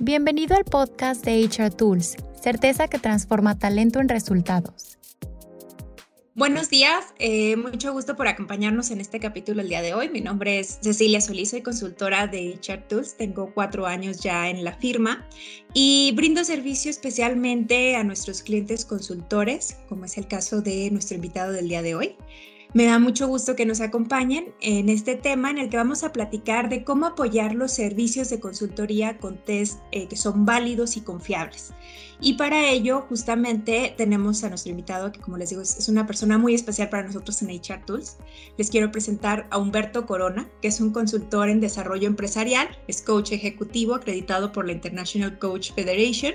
Bienvenido al podcast de HR Tools, certeza que transforma talento en resultados. Buenos días, eh, mucho gusto por acompañarnos en este capítulo el día de hoy. Mi nombre es Cecilia Solís, soy consultora de HR Tools, tengo cuatro años ya en la firma y brindo servicio especialmente a nuestros clientes consultores, como es el caso de nuestro invitado del día de hoy. Me da mucho gusto que nos acompañen en este tema en el que vamos a platicar de cómo apoyar los servicios de consultoría con test eh, que son válidos y confiables. Y para ello, justamente, tenemos a nuestro invitado, que como les digo, es una persona muy especial para nosotros en HR Tools. Les quiero presentar a Humberto Corona, que es un consultor en desarrollo empresarial, es coach ejecutivo acreditado por la International Coach Federation,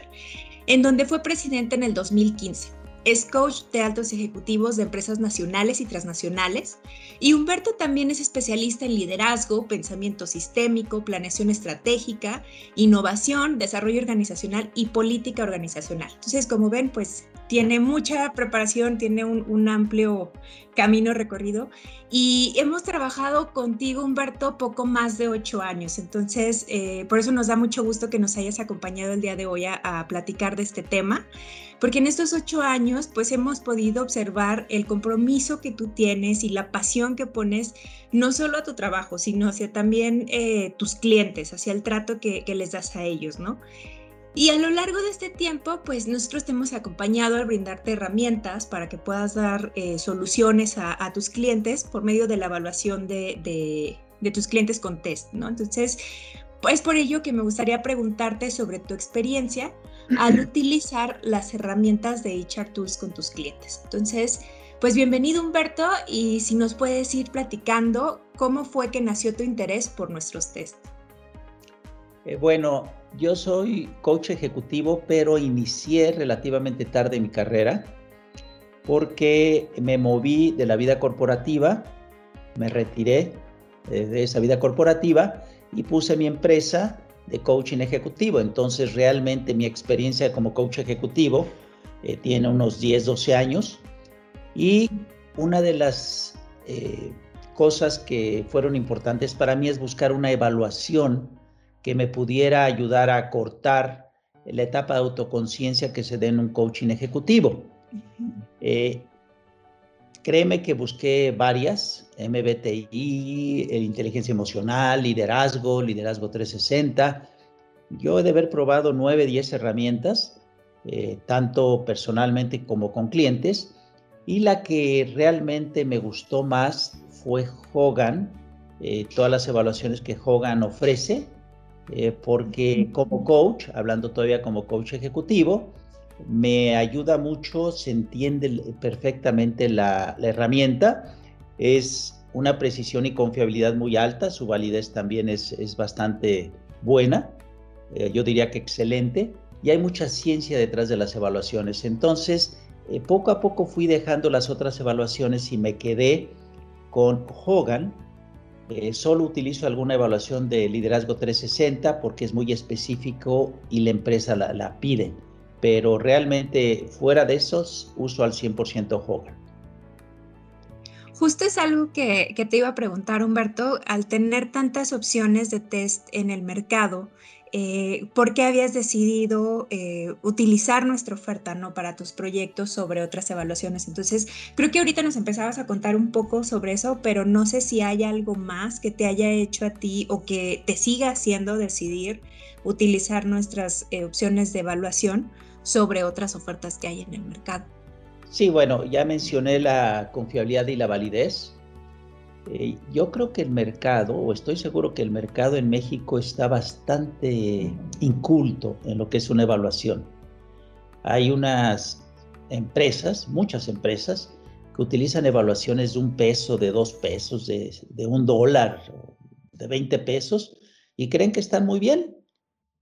en donde fue presidente en el 2015. Es coach de altos ejecutivos de empresas nacionales y transnacionales. Y Humberto también es especialista en liderazgo, pensamiento sistémico, planeación estratégica, innovación, desarrollo organizacional y política organizacional. Entonces, como ven, pues tiene mucha preparación, tiene un, amplio camino recorrido y hemos trabajado contigo, Humberto, poco más de ocho años. Entonces, eh, por eso nos da mucho gusto que nos hayas acompañado el día de hoy a platicar de este tema porque en estos ocho años pues hemos podido observar el compromiso que tú tienes y la pasión que pones no solo a tu trabajo, sino hacia también eh, tus clientes, hacia el trato que, les das a ellos, ¿no? Y a lo largo de este tiempo, pues nosotros te hemos acompañado al brindarte herramientas para que puedas dar eh, soluciones a, tus clientes por medio de la evaluación de, de, de tus clientes con test, ¿no? Entonces, pues por ello que me gustaría preguntarte sobre tu experiencia al utilizar las herramientas de HR Tools con tus clientes. Entonces, pues bienvenido Humberto y si nos puedes ir platicando cómo fue que nació tu interés por nuestros test. Eh, bueno, yo soy coach ejecutivo, pero inicié relativamente tarde mi carrera porque me moví de la vida corporativa, me retiré de esa vida corporativa y puse mi empresa de coaching ejecutivo. Entonces realmente mi experiencia como coach ejecutivo eh, tiene unos 10, 12 años y una de las eh, cosas que fueron importantes para mí es buscar una evaluación que me pudiera ayudar a cortar la etapa de autoconciencia que se da en un coaching ejecutivo. Créeme que busqué varias, MBTI, inteligencia emocional, liderazgo, liderazgo 360. Yo he de haber probado 9, 10 herramientas, eh, tanto personalmente como con clientes, y la que realmente me gustó más fue Hogan, eh, todas las evaluaciones que Hogan ofrece, eh, porque como coach, hablando todavía como coach ejecutivo, me ayuda mucho, se entiende perfectamente la, herramienta, es una precisión y confiabilidad muy alta, su validez también es, bastante buena, eh, yo diría que excelente, y hay mucha ciencia detrás de las evaluaciones. Entonces, eh, poco a poco fui dejando las otras evaluaciones y me quedé con Hogan. Eh, solo utilizo alguna evaluación de liderazgo 360 porque es muy específico y la empresa la, la pide pero realmente fuera de esos uso al 100% Hogan. Justo es algo que, te iba a preguntar, Humberto, al tener tantas opciones de test en el mercado, eh, ¿por qué habías decidido eh, utilizar nuestra oferta ¿no? para tus proyectos sobre otras evaluaciones? Entonces, creo que ahorita nos empezabas a contar un poco sobre eso, pero no sé si hay algo más que te haya hecho a ti o que te siga haciendo decidir utilizar nuestras eh, opciones de evaluación sobre otras ofertas que hay en el mercado. Sí, bueno, ya mencioné la confiabilidad y la validez. Eh, yo creo que el mercado, o estoy seguro que el mercado en México está bastante inculto en lo que es una evaluación. Hay unas empresas, muchas empresas, que utilizan evaluaciones de un peso, de dos pesos, de, de un dólar, de 20 pesos, y creen que están muy bien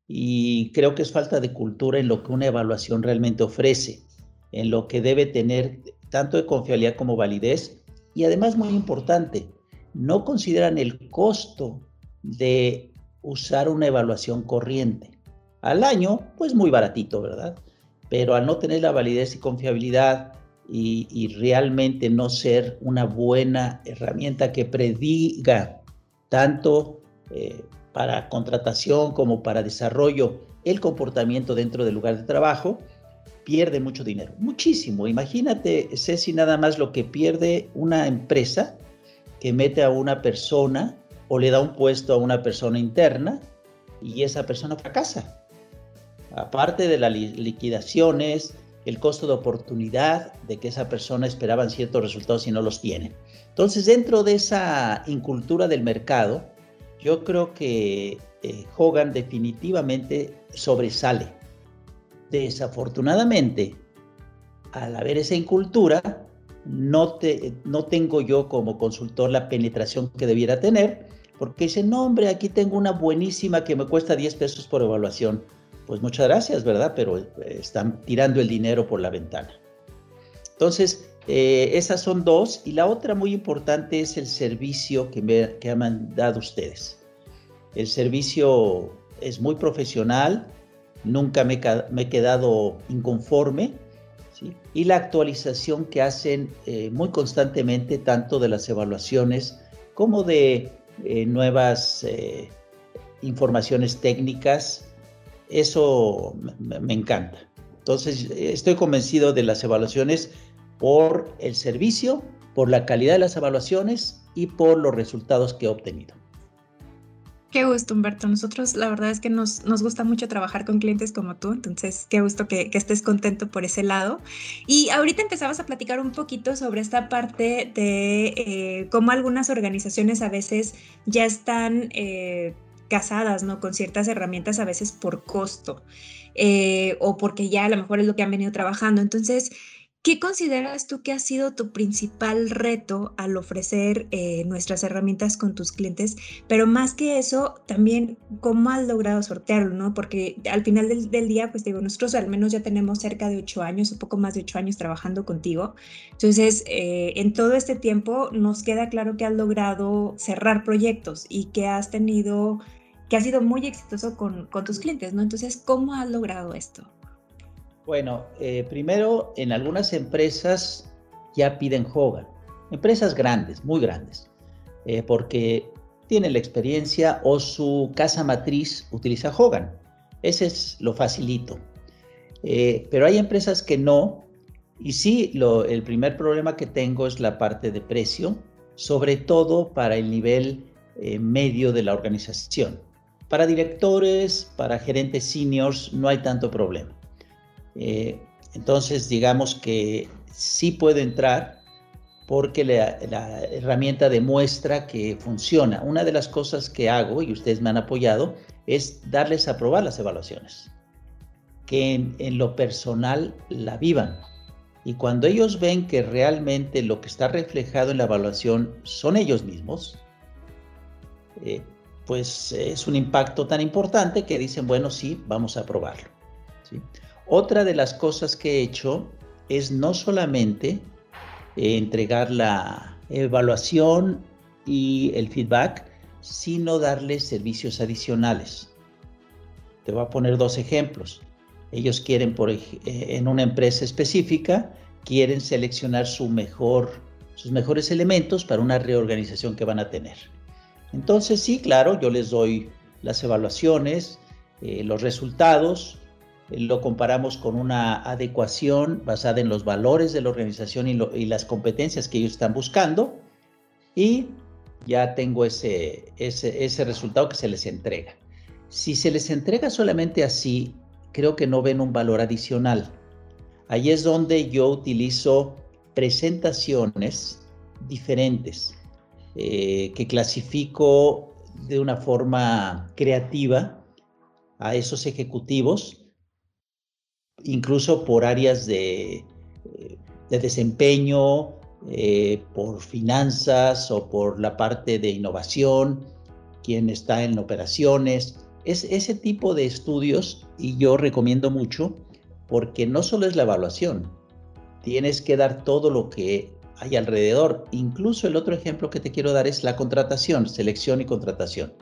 y creo que es falta de cultura en lo que una evaluación realmente ofrece, en lo que debe tener tanto de confiabilidad como validez y además muy importante, no consideran el costo de usar una evaluación corriente. Al año, pues muy baratito, ¿verdad? Pero al no tener la validez y confiabilidad y, realmente no ser una buena herramienta que prediga tanto eh, para contratación como para desarrollo el comportamiento dentro del lugar de trabajo, pierde mucho dinero, muchísimo. Imagínate, Ceci, nada más lo que pierde una empresa que mete a una persona o le da un puesto a una persona interna y esa persona fracasa. Aparte de las liquidaciones, el costo de oportunidad de que esa persona esperaban ciertos resultados y no los tiene. Entonces, dentro de esa incultura del mercado, yo creo que eh, Hogan definitivamente sobresale. Desafortunadamente, al haber esa incultura, no, te, no tengo yo como consultor la penetración que debiera tener, porque dice, no hombre, aquí tengo una buenísima que me cuesta 10 pesos por evaluación. Pues muchas gracias, ¿verdad? Pero eh, están tirando el dinero por la ventana. Entonces, eh, esas son dos. Y la otra muy importante es el servicio que me que han dado ustedes. El servicio es muy profesional, nunca me, he quedado inconforme. Y la actualización que hacen eh, muy constantemente, tanto de las evaluaciones como de eh, nuevas eh, informaciones técnicas, eso me, encanta. Entonces, estoy convencido de las evaluaciones por el servicio, por la calidad de las evaluaciones y por los resultados que he obtenido. Qué gusto, Humberto. Nosotros la verdad es que nos, nos gusta mucho trabajar con clientes como tú, entonces qué gusto que, estés contento por ese lado. Y ahorita empezamos a platicar un poquito sobre esta parte de eh, cómo algunas organizaciones a veces ya están eh, casadas ¿no? con ciertas herramientas a veces por costo eh, o porque ya a lo mejor es lo que han venido trabajando. Entonces, ¿Qué consideras tú que ha sido tu principal reto al ofrecer eh, nuestras herramientas con tus clientes? Pero más que eso, también cómo has logrado sortearlo, ¿no? Porque al final del, día, pues digo, nosotros al menos ya tenemos cerca de ocho años, un poco más de ocho años trabajando contigo. Entonces, eh, en todo este tiempo nos queda claro que has logrado cerrar proyectos y que has tenido, que has sido muy exitoso con, con tus clientes, ¿no? Entonces, ¿cómo has logrado esto? Bueno, eh, primero en algunas empresas ya piden Hogan, empresas grandes, muy grandes, eh, porque tienen la experiencia o su casa matriz utiliza Hogan. Ese es lo facilito. Eh, pero hay empresas que no, y sí, el primer problema que tengo es la parte de precio, sobre todo para el nivel medio de la organización. Para directores, para gerentes seniors, no hay tanto problema. Eh, entonces, digamos que sí puedo entrar porque la, herramienta demuestra que funciona. Una de las cosas que hago, y ustedes me han apoyado, es darles a probar las evaluaciones, que en, lo personal la vivan. Y cuando ellos ven que realmente lo que está reflejado en la evaluación son ellos mismos, eh, pues es un impacto tan importante que dicen, bueno, sí, vamos a probarlo. ¿sí? Otra de las cosas que he hecho es no solamente eh, entregar la evaluación y el feedback, sino darles servicios adicionales. Te voy a poner dos ejemplos. Ellos quieren, por, eh, en una empresa específica, quieren seleccionar sus mejores elementos para una reorganización que van a tener. Entonces, sí, claro, yo les doy las evaluaciones, eh, los resultados, lo comparamos con una adecuación basada en los valores de la organización y, las competencias que ellos están buscando y ya tengo ese, ese, ese resultado que se les entrega. Si se les entrega solamente así, creo que no ven un valor adicional. Ahí es donde yo utilizo presentaciones diferentes eh, que clasifico de una forma creativa a esos ejecutivos incluso por áreas de, eh, desempeño, eh, por finanzas o por la parte de innovación, quien está en operaciones. Es ese tipo de estudios y yo recomiendo mucho porque no solo es la evaluación, tienes que dar todo lo que hay alrededor. Incluso el otro ejemplo que te quiero dar es la contratación, selección y contratación.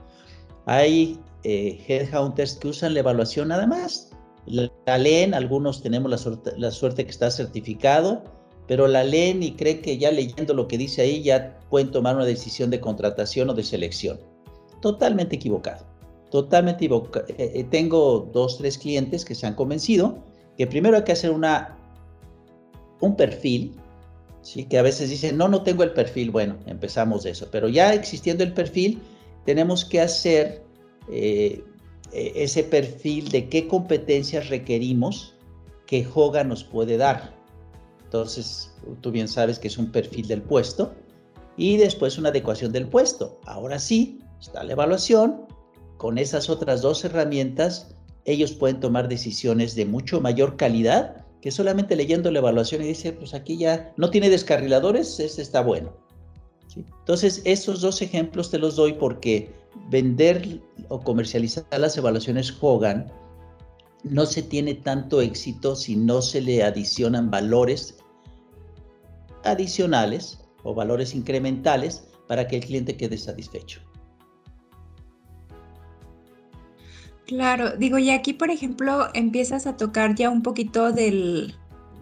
Hay eh, headhunters que usan la evaluación nada más la, leen, algunos tenemos la suerte, la suerte que está certificado, pero la leen y cree que ya leyendo lo que dice ahí ya pueden tomar una decisión de contratación o de selección. Totalmente equivocado. totalmente equivocado. Eh, eh, tengo dos, tres clientes que se han convencido que primero hay que hacer una, un perfil, ¿sí? que a veces dicen, no, no tengo el perfil. Bueno, empezamos de eso. Pero ya existiendo el perfil, tenemos que hacer eh, ese perfil de qué competencias requerimos que Hoga nos puede dar. Entonces, tú bien sabes que es un perfil del puesto y después una adecuación del puesto. Ahora sí, está la evaluación. Con esas otras dos herramientas, ellos pueden tomar decisiones de mucho mayor calidad que solamente leyendo la evaluación y dice, pues aquí ya no tiene descarriladores, este está bueno. Entonces, estos dos ejemplos te los doy porque vender o comercializar las evaluaciones Hogan no se tiene tanto éxito si no se le adicionan valores adicionales o valores incrementales para que el cliente quede satisfecho. Claro, digo, y aquí, por ejemplo, empiezas a tocar ya un poquito del,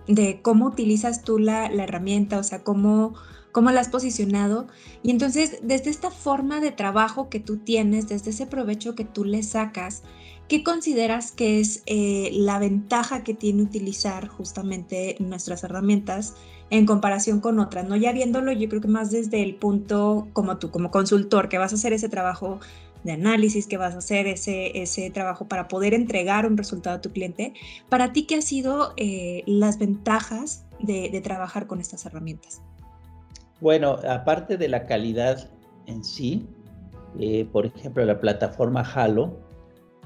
de cómo utilizas tú la, la herramienta, o sea, cómo cómo la has posicionado. Y entonces, desde esta forma de trabajo que tú tienes, desde ese provecho que tú le sacas, ¿qué consideras que es eh, la ventaja que tiene utilizar justamente nuestras herramientas en comparación con otras? ¿no? Ya viéndolo, yo creo que más desde el punto como tú, como consultor, que vas a hacer ese trabajo de análisis, que vas a hacer ese, ese trabajo para poder entregar un resultado a tu cliente. Para ti, ¿qué han sido eh, las ventajas de trabajar con estas herramientas? Bueno, aparte de la calidad en sí, eh, por ejemplo, la plataforma Halo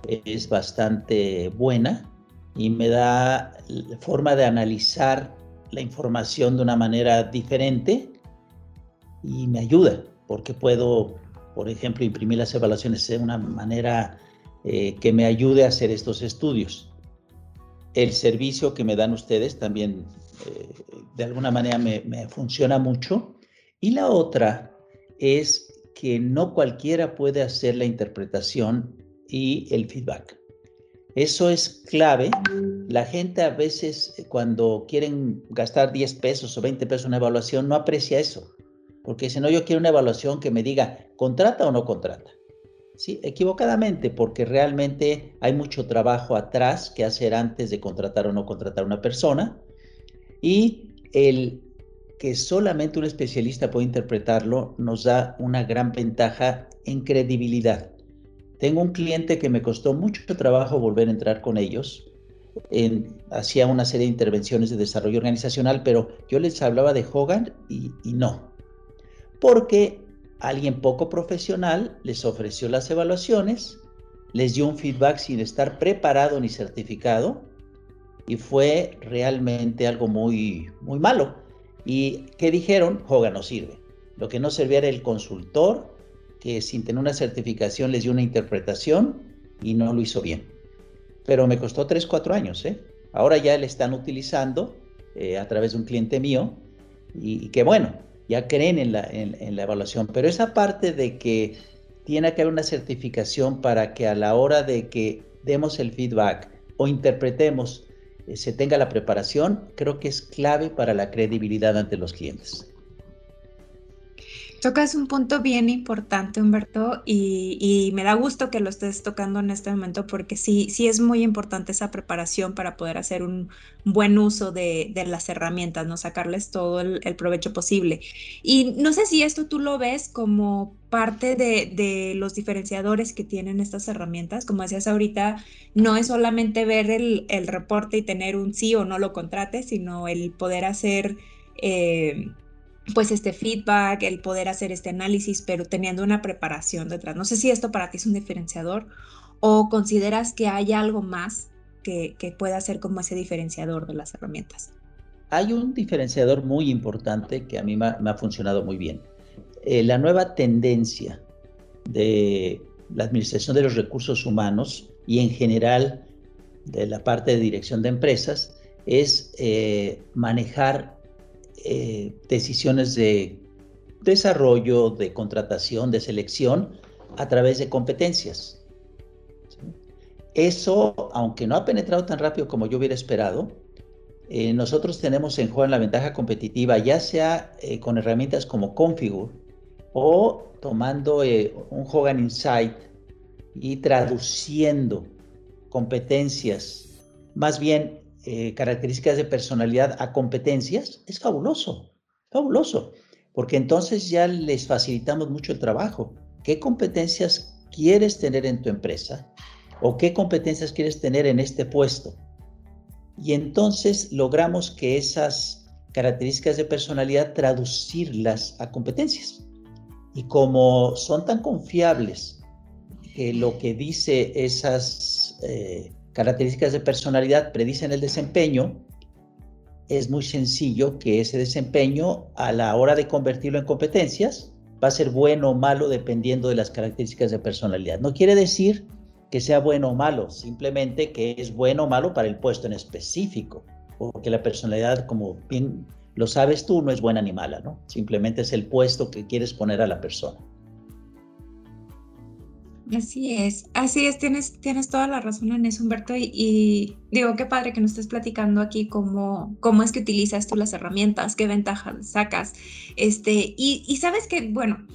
es bastante buena y me da forma de analizar la información de una manera diferente y me ayuda porque puedo, por ejemplo, imprimir las evaluaciones de una manera eh, que me ayude a hacer estos estudios. El servicio que me dan ustedes también eh, de alguna manera me, me funciona mucho y la otra es que no cualquiera puede hacer la interpretación y el feedback. Eso es clave. La gente a veces eh, cuando quieren gastar 10 pesos o 20 pesos en una evaluación no aprecia eso. Porque si no, yo quiero una evaluación que me diga, ¿contrata o no contrata? Sí, equivocadamente, porque realmente hay mucho trabajo atrás que hacer antes de contratar o no contratar a una persona. Y el que solamente un especialista puede interpretarlo nos da una gran ventaja en credibilidad. Tengo un cliente que me costó mucho trabajo volver a entrar con ellos. hacía una serie de intervenciones de desarrollo organizacional, pero yo les hablaba de Hogan y, no. Porque alguien poco profesional les ofreció las evaluaciones, les dio un feedback sin estar preparado ni certificado y fue realmente algo muy, muy malo ¿Y qué dijeron? Hogan no sirve. Lo que no servía era el consultor, que sin tener una certificación les dio una interpretación y no lo hizo bien. Pero me costó 3, 4 años. ¿eh? Ahora ya le están utilizando eh, a través de un cliente mío y, que bueno, ya creen en la, en la evaluación. Pero esa parte de que tiene que haber una certificación para que a la hora de que demos el feedback o interpretemos se tenga la preparación, creo que es clave para la credibilidad ante los clientes. Tocas un punto bien importante, Humberto, y, me da gusto que lo estés tocando en este momento porque sí, sí es muy importante esa preparación para poder hacer un buen uso de, las herramientas, ¿no? Sacarles todo el, provecho posible. Y no sé si esto tú lo ves como parte de, los diferenciadores que tienen estas herramientas. Como decías ahorita, no es solamente ver el, reporte y tener un sí o no lo contrate, sino el poder hacer... Eh, pues este feedback, el poder hacer este análisis, pero teniendo una preparación detrás. No sé si esto para ti es un diferenciador o consideras que hay algo más que, pueda ser como ese diferenciador de las herramientas. Hay un diferenciador muy importante que a mí me ha, funcionado muy bien. Eh, la nueva tendencia de la administración de los recursos humanos y en general de la parte de dirección de empresas es eh, manejar eh, decisiones de desarrollo, de contratación, de selección a través de competencias. Eso, aunque no ha penetrado tan rápido como yo hubiera esperado, eh, nosotros tenemos en juego la ventaja competitiva, ya sea eh, con herramientas como Configure o tomando un Hogan Insight y traduciendo competencias, más bien eh, características de personalidad a competencias, es fabuloso, fabuloso, porque entonces ya les facilitamos mucho el trabajo. ¿Qué competencias quieres tener en tu empresa? ¿O qué competencias quieres tener en este puesto? Y entonces logramos que esas características de personalidad traducirlas a competencias. Y como son tan confiables que lo que dice esas eh, características de personalidad predicen el desempeño, es muy sencillo que ese desempeño a la hora de convertirlo en competencias va a ser bueno o malo dependiendo de las características de personalidad. No quiere decir que sea bueno o malo, simplemente que es bueno o malo para el puesto en específico, porque la personalidad, como bien lo sabes tú, no es buena ni mala, ¿no? Simplemente es el puesto que quieres poner a la persona. Así es, así es, tienes, tienes toda la razón en eso, Humberto, y, digo, qué padre que nos estés platicando aquí cómo, cómo es que utilizas tú las herramientas, qué ventajas sacas, este, y, y sabes que, bueno,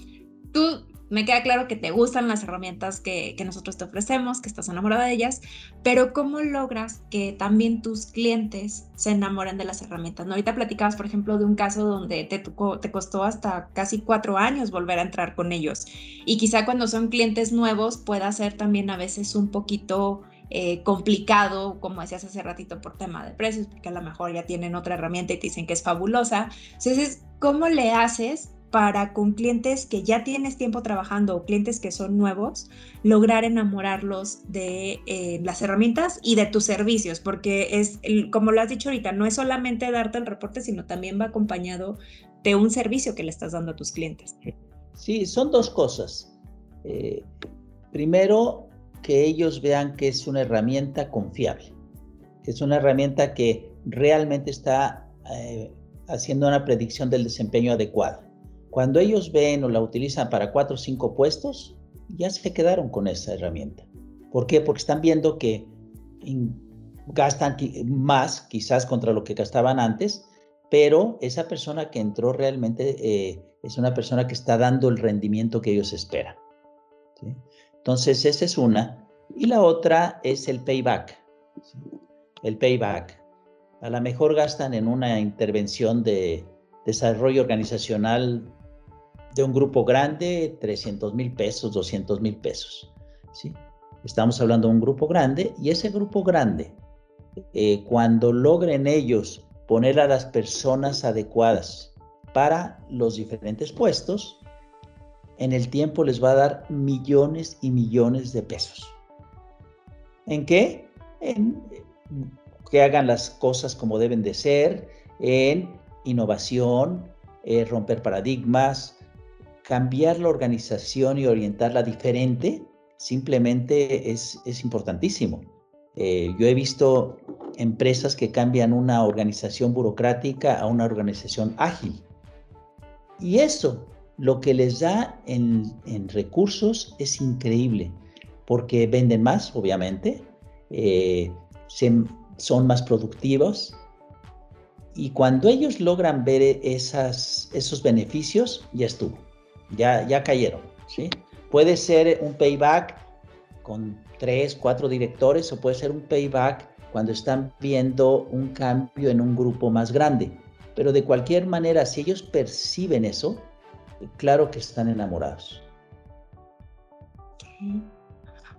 tú me queda claro que te gustan las herramientas que, nosotros te ofrecemos, que estás enamorada de ellas, pero ¿cómo logras que también tus clientes se enamoren de las herramientas? Ahorita platicabas, por ejemplo, de un caso donde te, te costó hasta casi cuatro años volver a entrar con ellos. Y quizá cuando son clientes nuevos pueda ser también a veces un poquito... Eh, complicado, como decías hace ratito, por tema de precios, porque a lo mejor ya tienen otra herramienta y te dicen que es fabulosa. Entonces, ¿cómo le haces para con clientes que ya tienes tiempo trabajando o clientes que son nuevos, lograr enamorarlos de eh, las herramientas y de tus servicios, porque es, como lo has dicho ahorita, no es solamente darte el reporte, sino también va acompañado de un servicio que le estás dando a tus clientes. Sí, son dos cosas. Eh, primero, que ellos vean que es una herramienta confiable, es una herramienta que realmente está eh, haciendo una predicción del desempeño adecuado. Cuando ellos ven o la utilizan para cuatro o cinco puestos, ya se quedaron con esa herramienta. ¿Por qué? Porque están viendo que gastan más quizás contra lo que gastaban antes, pero esa persona que entró realmente eh, es una persona que está dando el rendimiento que ellos esperan. Entonces, esa es una. Y la otra es el payback. El payback. A lo mejor gastan en una intervención de desarrollo organizacional de un grupo grande, 300 mil pesos, 200 mil pesos. ¿sí? Estamos hablando de un grupo grande y ese grupo grande, eh, cuando logren ellos poner a las personas adecuadas para los diferentes puestos, en el tiempo les va a dar millones y millones de pesos. ¿En qué? En que hagan las cosas como deben de ser, en innovación, eh, romper paradigmas, cambiar la organización y orientarla diferente simplemente es, es importantísimo. Eh, yo he visto empresas que cambian una organización burocrática a una organización ágil. Y eso, lo que les da en, en recursos es increíble, porque venden más, obviamente, eh, son más productivos, y cuando ellos logran ver esos beneficios, ya estuvo ya, ya cayeron, ¿sí? Puede ser un payback con tres, cuatro directores o puede ser un payback cuando están viendo un cambio en un grupo más grande. Pero de cualquier manera, si ellos perciben eso, claro que están enamorados.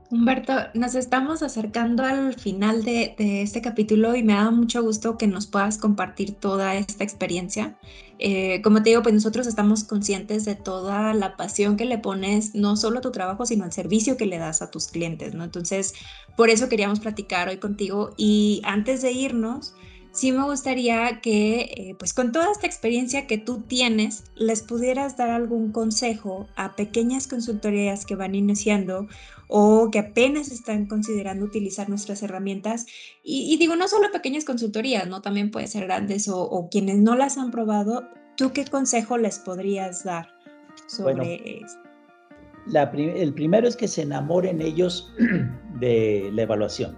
Humberto, nos estamos acercando al final de, este capítulo y me ha dado mucho gusto que nos puedas compartir toda esta experiencia. Eh, como te digo, pues nosotros estamos conscientes de toda la pasión que le pones, no solo a tu trabajo, sino al servicio que le das a tus clientes, ¿no? Entonces, por eso queríamos platicar hoy contigo y antes de irnos, sí me gustaría que, eh, pues con toda esta experiencia que tú tienes, les pudieras dar algún consejo a pequeñas consultorías que van iniciando o que apenas están considerando utilizar nuestras herramientas. Y, digo, no solo pequeñas consultorías, ¿no? También puede ser grandes o, quienes no las han probado. ¿Tú qué consejo les podrías dar sobre eso? el primero es que se enamoren ellos de la evaluación.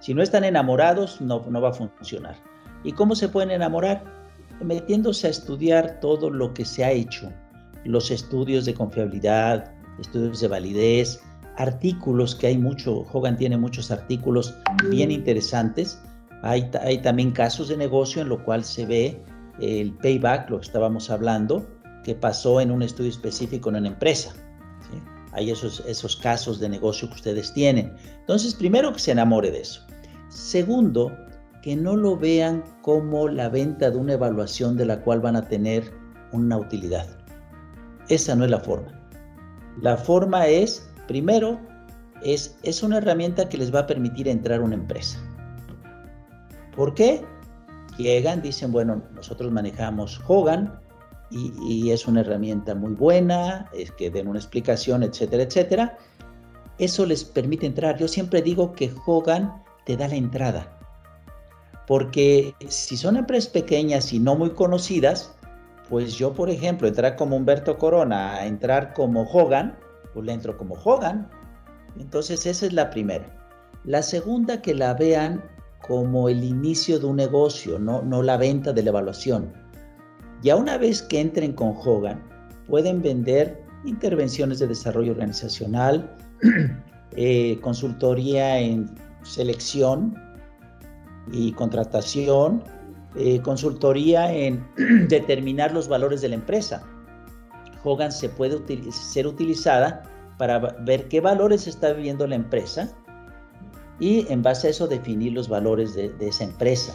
Si no están enamorados, no, no va a funcionar. ¿Y cómo se pueden enamorar? Metiéndose a estudiar todo lo que se ha hecho, los estudios de confiabilidad, estudios de validez, artículos que hay mucho, Hogan tiene muchos artículos bien interesantes. Hay, también casos de negocio en lo cual se ve el payback, lo estábamos hablando, que pasó en un estudio específico en una empresa. Hay esos, esos casos de negocio que ustedes tienen. Entonces, primero que se enamore de eso. Segundo, que no lo vean como la venta de una evaluación de la cual van a tener una utilidad. Esa no es la forma. La forma es, primero, es, es una herramienta que les va a permitir entrar a una empresa. ¿Por qué? Llegan, dicen, bueno, nosotros manejamos Hogan, y, es una herramienta muy buena, es que den una explicación, etcétera, etcétera. Eso les permite entrar. Yo siempre digo que Hogan te da la entrada. Porque si son empresas pequeñas y no muy conocidas, pues yo, por ejemplo, entrar como Humberto Corona, a entrar como Hogan, pues le entro como Hogan. Entonces esa es la primera. La segunda, que la vean como el inicio de un negocio, no, no la venta de la evaluación. Ya una vez que entren con Hogan, pueden vender intervenciones de desarrollo organizacional, eh, consultoría en selección y contratación, eh, consultoría en determinar los valores de la empresa. Hogan se puede ser utilizada para ver qué valores está viviendo la empresa y en base a eso definir los valores de esa empresa.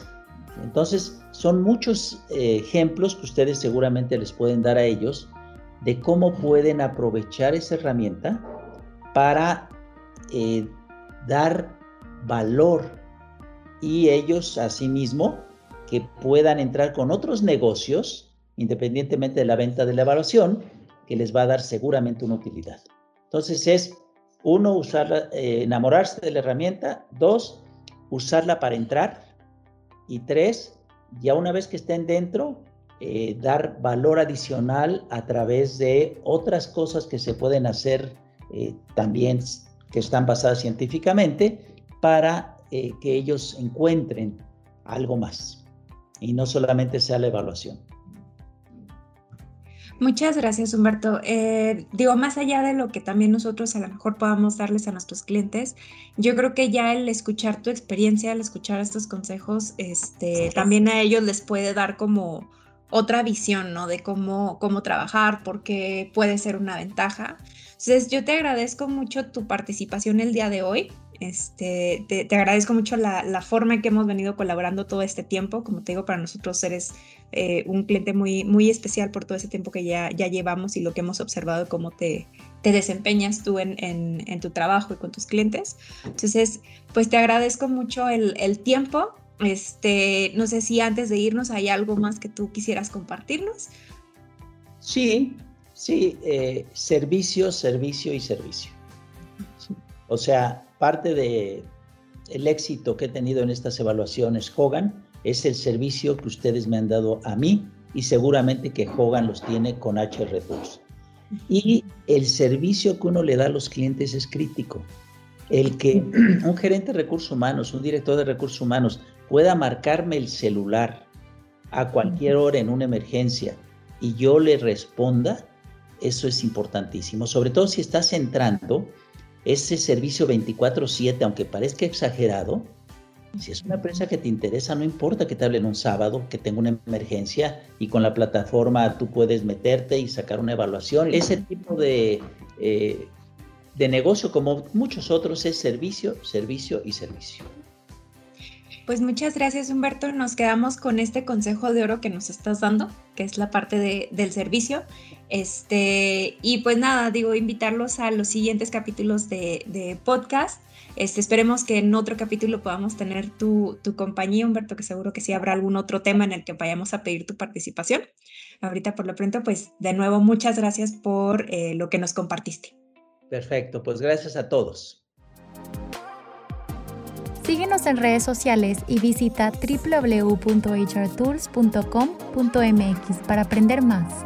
Entonces, son muchos eh, ejemplos que ustedes seguramente les pueden dar a ellos de cómo pueden aprovechar esa herramienta para eh, dar valor y ellos asimismo que puedan entrar con otros negocios, independientemente de la venta de la evaluación, que les va a dar seguramente una utilidad. Entonces es, uno, usarla, eh, enamorarse de la herramienta, dos, usarla para entrar, y tres, ya una vez que estén dentro, eh, dar valor adicional a través de otras cosas que se pueden hacer eh, también que están basadas científicamente para eh, que ellos encuentren algo más y no solamente sea la evaluación. Muchas gracias, Humberto. Eh, digo, más allá de lo que también nosotros a lo mejor podamos darles a nuestros clientes, yo creo que ya el escuchar tu experiencia, el escuchar estos consejos, este, también a ellos les puede dar como otra visión, ¿no? De cómo, cómo trabajar, porque puede ser una ventaja. Entonces, yo te agradezco mucho tu participación el día de hoy. Este, te, agradezco mucho la, forma en que hemos venido colaborando todo este tiempo. Como te digo, para nosotros eres eh, un cliente muy, muy especial por todo ese tiempo que ya, ya llevamos y lo que hemos observado, cómo te, te desempeñas tú en, en, tu trabajo y con tus clientes. Entonces, pues te agradezco mucho el, el tiempo. Este, no sé si antes de irnos hay algo más que tú quisieras compartirnos. Sí, sí, eh, servicio, servicio y servicio. O sea, parte de el éxito que he tenido en estas evaluaciones Hogan es el servicio que ustedes me han dado a mí y seguramente que Hogan los tiene con HR Tools. Y el servicio que uno le da a los clientes es crítico. El que un gerente de recursos humanos, un director de recursos humanos pueda marcarme el celular a cualquier hora en una emergencia y yo le responda, eso es importantísimo, sobre todo si estás entrando ese servicio 24/7, aunque parezca exagerado, si es una empresa que te interesa, no importa que te hablen un sábado, que tenga una emergencia y con la plataforma tú puedes meterte y sacar una evaluación. Ese tipo de, eh, de negocio, como muchos otros, es servicio, servicio y servicio. Pues muchas gracias Humberto, nos quedamos con este consejo de oro que nos estás dando, que es la parte de, del servicio. Este, y pues nada, digo, invitarlos a los siguientes capítulos de, podcast. Este, esperemos que en otro capítulo podamos tener tu, compañía, Humberto, que seguro que sí habrá algún otro tema en el que vayamos a pedir tu participación. Ahorita por lo pronto, pues de nuevo, muchas gracias por eh, lo que nos compartiste. Perfecto, pues gracias a todos. Síguenos en redes sociales y visita www.hrtools.com.mx para aprender más.